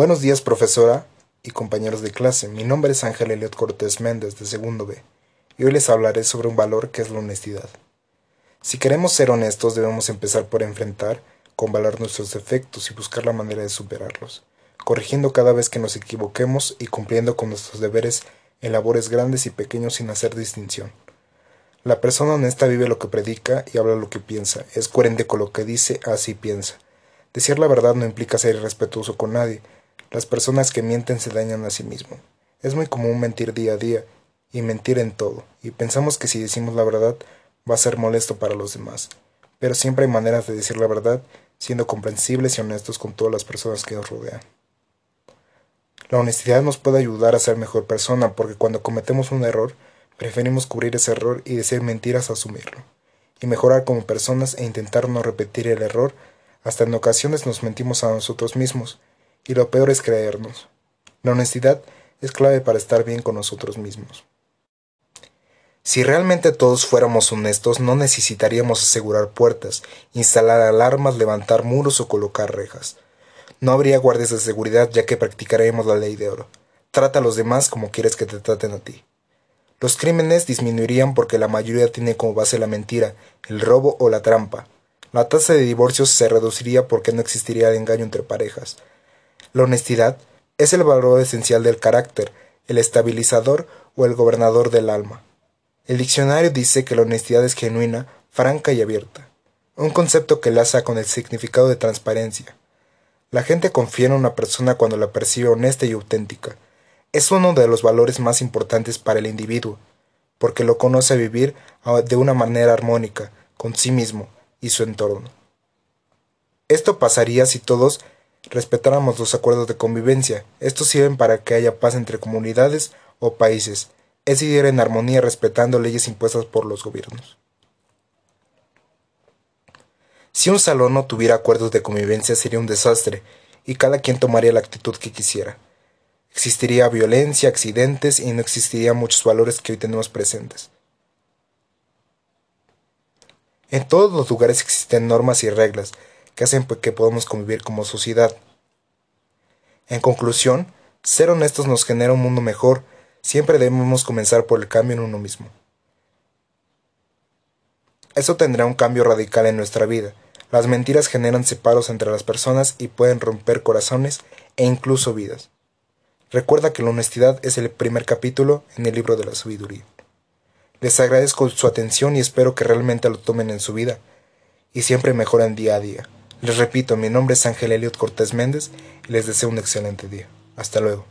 Buenos días, profesora y compañeros de clase. Mi nombre es Ángel Eliot Cortés Méndez, de segundo B, y hoy les hablaré sobre un valor que es la honestidad. Si queremos ser honestos, debemos empezar por enfrentar con valor nuestros defectos y buscar la manera de superarlos, corrigiendo cada vez que nos equivoquemos y cumpliendo con nuestros deberes en labores grandes y pequeños sin hacer distinción. La persona honesta vive lo que predica y habla lo que piensa, es coherente con lo que dice, así piensa. Decir la verdad no implica ser irrespetuoso con nadie. Las personas que mienten se dañan a sí mismos. Es muy común mentir día a día y mentir en todo, y pensamos que si decimos la verdad va a ser molesto para los demás. Pero siempre hay maneras de decir la verdad siendo comprensibles y honestos con todas las personas que nos rodean. La honestidad nos puede ayudar a ser mejor persona porque cuando cometemos un error, preferimos cubrir ese error y decir mentiras a asumirlo, y mejorar como personas e intentar no repetir el error, hasta en ocasiones nos mentimos a nosotros mismos, y lo peor es creernos. La honestidad es clave para estar bien con nosotros mismos. Si realmente todos fuéramos honestos, no necesitaríamos asegurar puertas, instalar alarmas, levantar muros o colocar rejas. No habría guardias de seguridad ya que practicaremos la ley de oro. Trata a los demás como quieres que te traten a ti. Los crímenes disminuirían porque la mayoría tiene como base la mentira, el robo o la trampa. La tasa de divorcios se reduciría porque no existiría el engaño entre parejas. La honestidad es el valor esencial del carácter, el estabilizador o el gobernador del alma. El diccionario dice que la honestidad es genuina, franca y abierta, un concepto que laza con el significado de transparencia. La gente confía en una persona cuando la percibe honesta y auténtica. Es uno de los valores más importantes para el individuo, porque lo conoce vivir ah, de una manera armónica con sí mismo y su entorno. Esto pasaría si todos respetáramos los acuerdos de convivencia. Estos sirven para que haya paz entre comunidades o países. Es vivir en armonía respetando leyes impuestas por los gobiernos. Si un salón no tuviera acuerdos de convivencia sería un desastre, y cada quien tomaría la actitud que quisiera. Existiría violencia, accidentes y no existirían muchos valores que hoy tenemos presentes. En todos los lugares existen normas y reglas que hacen que podamos convivir como sociedad. En conclusión, ser honestos nos genera un mundo mejor, siempre debemos comenzar por el cambio en uno mismo. Eso tendrá un cambio radical en nuestra vida. Las mentiras generan separos entre las personas y pueden romper corazones e incluso vidas. Recuerda que la honestidad es el primer capítulo en el libro de la sabiduría. Les agradezco su atención y espero que realmente lo tomen en su vida y siempre mejoren día a día. Les repito, mi nombre es Ángel Eliot Cortés Méndez y les deseo un excelente día. Hasta luego.